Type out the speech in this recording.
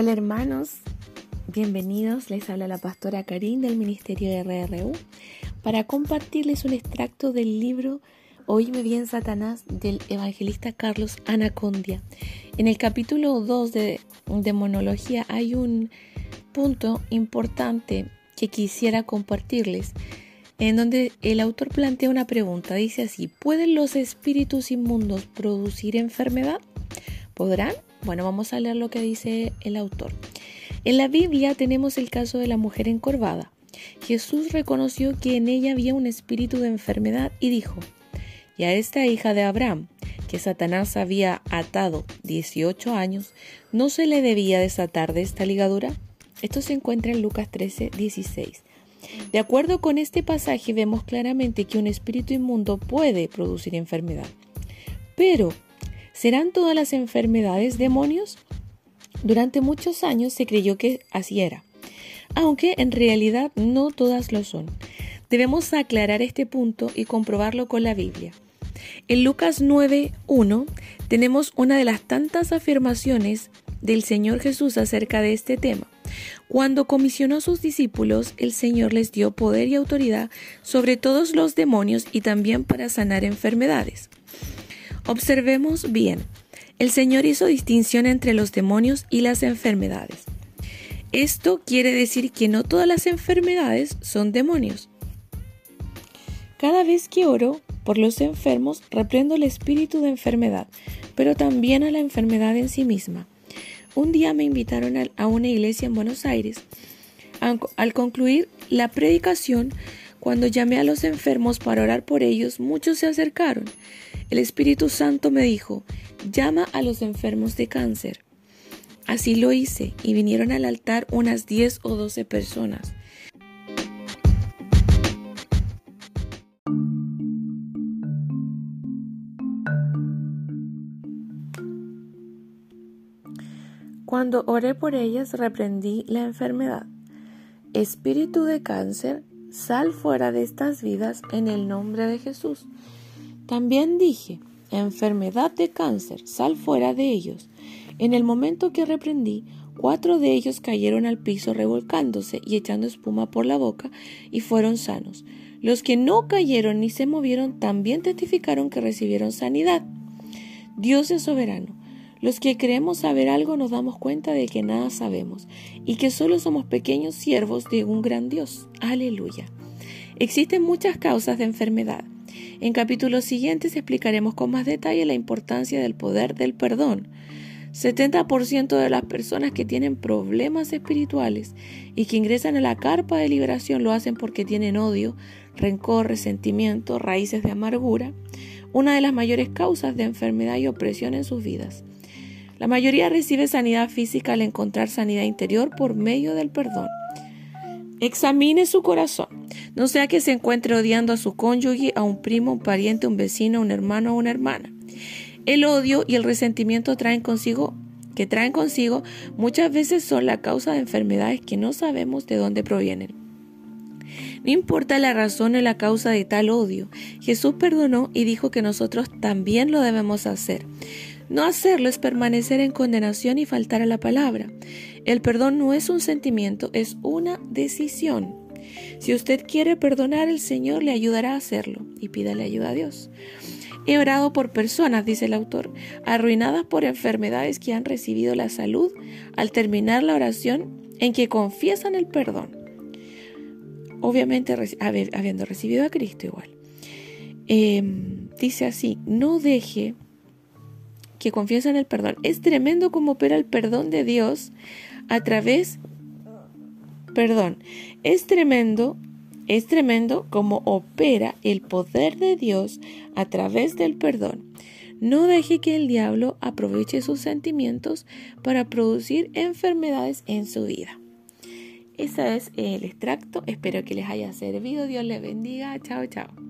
Hola hermanos, bienvenidos. Les habla la pastora Karin del Ministerio de RRU para compartirles un extracto del libro Oíme bien Satanás del evangelista Carlos Anacondia. En el capítulo 2 de Demonología hay un punto importante que quisiera compartirles, en donde el autor plantea una pregunta. Dice así, ¿pueden los espíritus inmundos producir enfermedad? ¿Podrán? Bueno, vamos a leer lo que dice el autor. En la Biblia tenemos el caso de la mujer encorvada. Jesús reconoció que en ella había un espíritu de enfermedad y dijo, y a esta hija de Abraham, que Satanás había atado 18 años, ¿no se le debía desatar de esta ligadura? Esto se encuentra en Lucas 13, 16. De acuerdo con este pasaje vemos claramente que un espíritu inmundo puede producir enfermedad. Pero ¿Serán todas las enfermedades demonios? Durante muchos años se creyó que así era, aunque en realidad no todas lo son. Debemos aclarar este punto y comprobarlo con la Biblia. En Lucas 9.1 tenemos una de las tantas afirmaciones del Señor Jesús acerca de este tema. Cuando comisionó a sus discípulos, el Señor les dio poder y autoridad sobre todos los demonios y también para sanar enfermedades. Observemos bien. El Señor hizo distinción entre los demonios y las enfermedades. Esto quiere decir que no todas las enfermedades son demonios. Cada vez que oro por los enfermos, reprendo el espíritu de enfermedad, pero también a la enfermedad en sí misma. Un día me invitaron a una iglesia en Buenos Aires. Al concluir la predicación, cuando llamé a los enfermos para orar por ellos, muchos se acercaron. El Espíritu Santo me dijo, llama a los enfermos de cáncer. Así lo hice y vinieron al altar unas 10 o 12 personas. Cuando oré por ellas reprendí la enfermedad. Espíritu de cáncer, sal fuera de estas vidas en el nombre de Jesús. También dije, enfermedad de cáncer, sal fuera de ellos. En el momento que reprendí, cuatro de ellos cayeron al piso revolcándose y echando espuma por la boca y fueron sanos. Los que no cayeron ni se movieron también testificaron que recibieron sanidad. Dios es soberano. Los que creemos saber algo nos damos cuenta de que nada sabemos y que solo somos pequeños siervos de un gran Dios. Aleluya. Existen muchas causas de enfermedad. En capítulos siguientes explicaremos con más detalle la importancia del poder del perdón. 70% de las personas que tienen problemas espirituales y que ingresan a la carpa de liberación lo hacen porque tienen odio, rencor, resentimiento, raíces de amargura, una de las mayores causas de enfermedad y opresión en sus vidas. La mayoría recibe sanidad física al encontrar sanidad interior por medio del perdón. Examine su corazón. No sea que se encuentre odiando a su cónyuge, a un primo, un pariente, un vecino, un hermano o una hermana. El odio y el resentimiento traen consigo, que traen consigo muchas veces son la causa de enfermedades que no sabemos de dónde provienen. No importa la razón o la causa de tal odio, Jesús perdonó y dijo que nosotros también lo debemos hacer. No hacerlo es permanecer en condenación y faltar a la palabra. El perdón no es un sentimiento, es una decisión. Si usted quiere perdonar, el Señor le ayudará a hacerlo y pídale ayuda a Dios. He orado por personas, dice el autor, arruinadas por enfermedades que han recibido la salud al terminar la oración en que confiesan el perdón. Obviamente habiendo recibido a Cristo igual. Em, dice así, no deje que confiesan el perdón. Es tremendo como opera el perdón de Dios a través, perdón, es tremendo, es tremendo como opera el poder de Dios a través del perdón. No deje que el diablo aproveche sus sentimientos para producir enfermedades en su vida. Ese es el extracto. Espero que les haya servido. Dios les bendiga. Chao, chao.